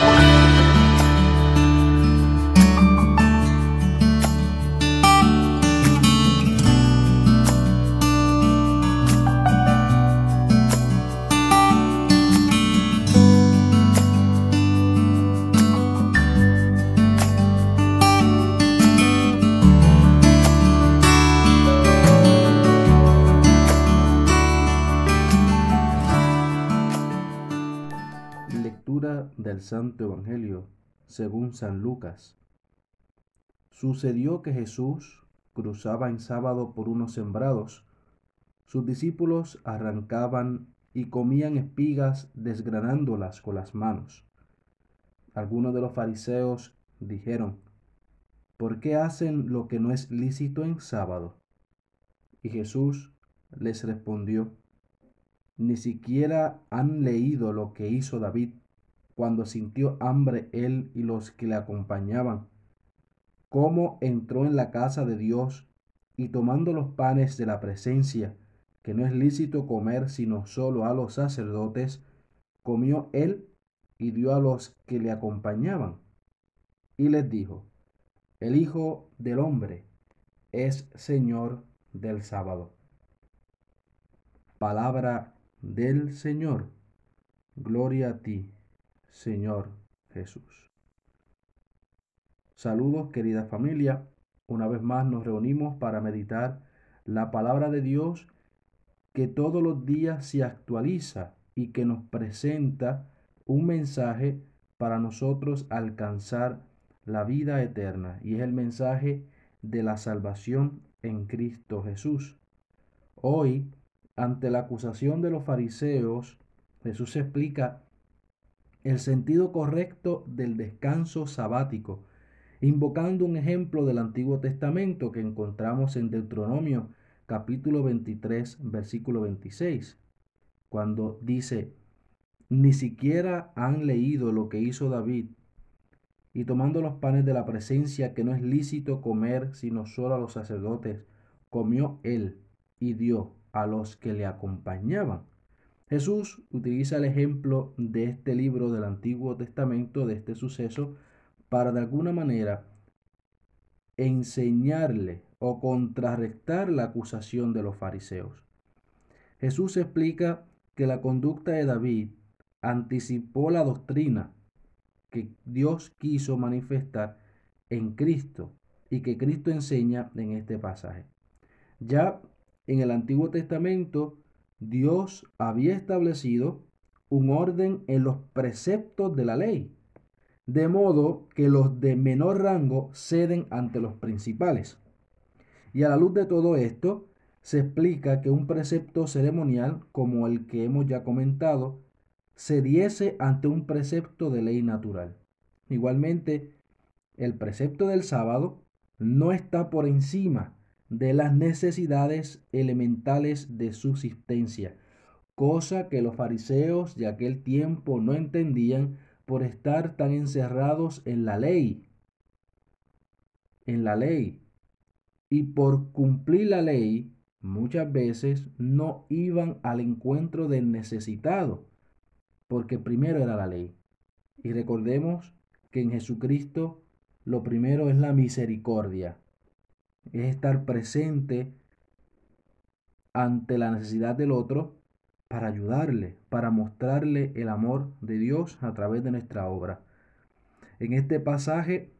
del Santo Evangelio según San Lucas. Sucedió que Jesús cruzaba en sábado por unos sembrados. Sus discípulos arrancaban y comían espigas desgranándolas con las manos. Algunos de los fariseos dijeron, ¿por qué hacen lo que no es lícito en sábado? Y Jesús les respondió, ni siquiera han leído lo que hizo David cuando sintió hambre él y los que le acompañaban, cómo entró en la casa de Dios y tomando los panes de la presencia, que no es lícito comer sino solo a los sacerdotes, comió él y dio a los que le acompañaban. Y les dijo, el Hijo del Hombre es Señor del sábado. Palabra del Señor. Gloria a ti, Señor Jesús. Saludos querida familia. Una vez más nos reunimos para meditar la palabra de Dios que todos los días se actualiza y que nos presenta un mensaje para nosotros alcanzar la vida eterna. Y es el mensaje de la salvación en Cristo Jesús. Hoy, ante la acusación de los fariseos, Jesús explica el sentido correcto del descanso sabático, invocando un ejemplo del Antiguo Testamento que encontramos en Deuteronomio capítulo 23, versículo 26, cuando dice, ni siquiera han leído lo que hizo David, y tomando los panes de la presencia que no es lícito comer sino solo a los sacerdotes, comió él y dio a los que le acompañaban. Jesús utiliza el ejemplo de este libro del Antiguo Testamento, de este suceso, para de alguna manera enseñarle o contrarrestar la acusación de los fariseos. Jesús explica que la conducta de David anticipó la doctrina que Dios quiso manifestar en Cristo y que Cristo enseña en este pasaje. Ya en el Antiguo Testamento Dios había establecido un orden en los preceptos de la ley, de modo que los de menor rango ceden ante los principales. Y a la luz de todo esto, se explica que un precepto ceremonial como el que hemos ya comentado, cediese ante un precepto de ley natural. Igualmente, el precepto del sábado no está por encima de las necesidades elementales de subsistencia, cosa que los fariseos de aquel tiempo no entendían por estar tan encerrados en la ley, en la ley, y por cumplir la ley muchas veces no iban al encuentro del necesitado, porque primero era la ley. Y recordemos que en Jesucristo lo primero es la misericordia es estar presente ante la necesidad del otro para ayudarle, para mostrarle el amor de Dios a través de nuestra obra. En este pasaje,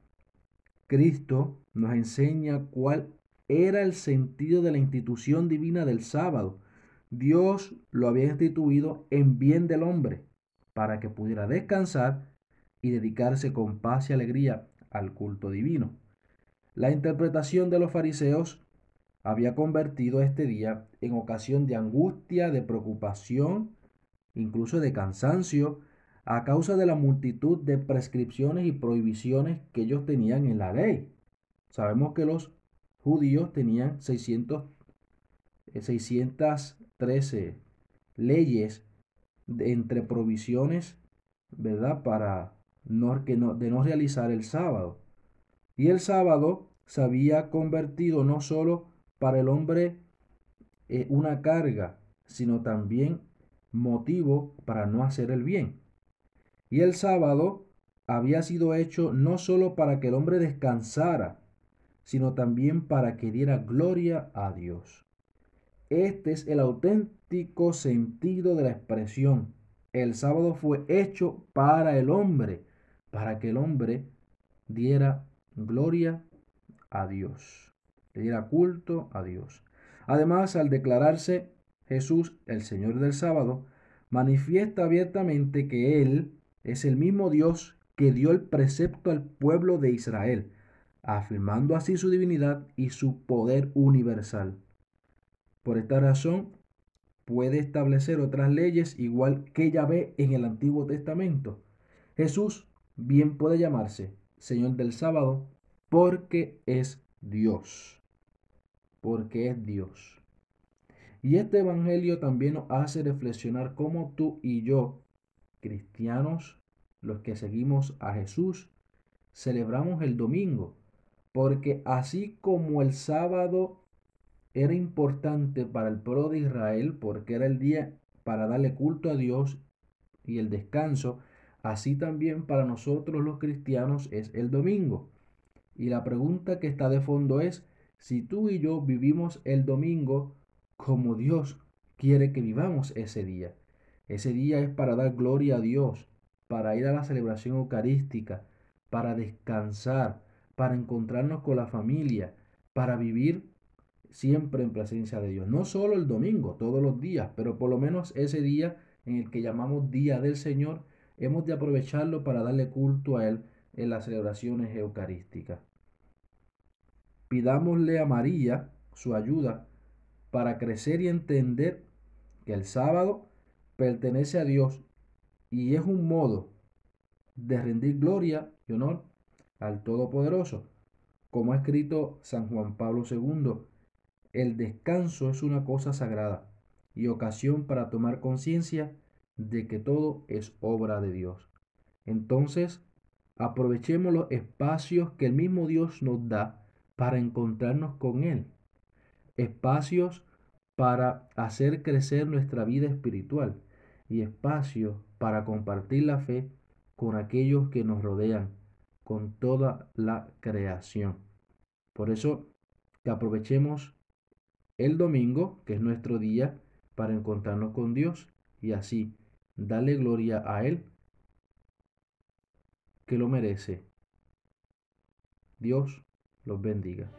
Cristo nos enseña cuál era el sentido de la institución divina del sábado. Dios lo había instituido en bien del hombre, para que pudiera descansar y dedicarse con paz y alegría al culto divino. La interpretación de los fariseos había convertido este día en ocasión de angustia, de preocupación, incluso de cansancio, a causa de la multitud de prescripciones y prohibiciones que ellos tenían en la ley. Sabemos que los judíos tenían 600, 613 eh, leyes entre provisiones, ¿verdad? Para que no, de no realizar el sábado. Y el sábado se había convertido no solo para el hombre eh, una carga, sino también motivo para no hacer el bien. Y el sábado había sido hecho no solo para que el hombre descansara, sino también para que diera gloria a Dios. Este es el auténtico sentido de la expresión. El sábado fue hecho para el hombre, para que el hombre diera gloria a Dios, le diera culto a Dios. Además, al declararse Jesús el Señor del sábado, manifiesta abiertamente que Él es el mismo Dios que dio el precepto al pueblo de Israel, afirmando así su divinidad y su poder universal. Por esta razón, puede establecer otras leyes igual que ve en el Antiguo Testamento. Jesús bien puede llamarse Señor del sábado porque es Dios. Porque es Dios. Y este Evangelio también nos hace reflexionar cómo tú y yo, cristianos, los que seguimos a Jesús, celebramos el domingo. Porque así como el sábado era importante para el pueblo de Israel, porque era el día para darle culto a Dios y el descanso, así también para nosotros los cristianos es el domingo. Y la pregunta que está de fondo es, si tú y yo vivimos el domingo como Dios quiere que vivamos ese día. Ese día es para dar gloria a Dios, para ir a la celebración eucarística, para descansar, para encontrarnos con la familia, para vivir siempre en presencia de Dios. No solo el domingo, todos los días, pero por lo menos ese día en el que llamamos Día del Señor, hemos de aprovecharlo para darle culto a Él en las celebraciones eucarísticas. Pidámosle a María su ayuda para crecer y entender que el sábado pertenece a Dios y es un modo de rendir gloria y honor al Todopoderoso. Como ha escrito San Juan Pablo II, el descanso es una cosa sagrada y ocasión para tomar conciencia de que todo es obra de Dios. Entonces, aprovechemos los espacios que el mismo Dios nos da para encontrarnos con Él. Espacios para hacer crecer nuestra vida espiritual y espacios para compartir la fe con aquellos que nos rodean, con toda la creación. Por eso, que aprovechemos el domingo, que es nuestro día, para encontrarnos con Dios y así Dale gloria a Él que lo merece. Dios los bendiga.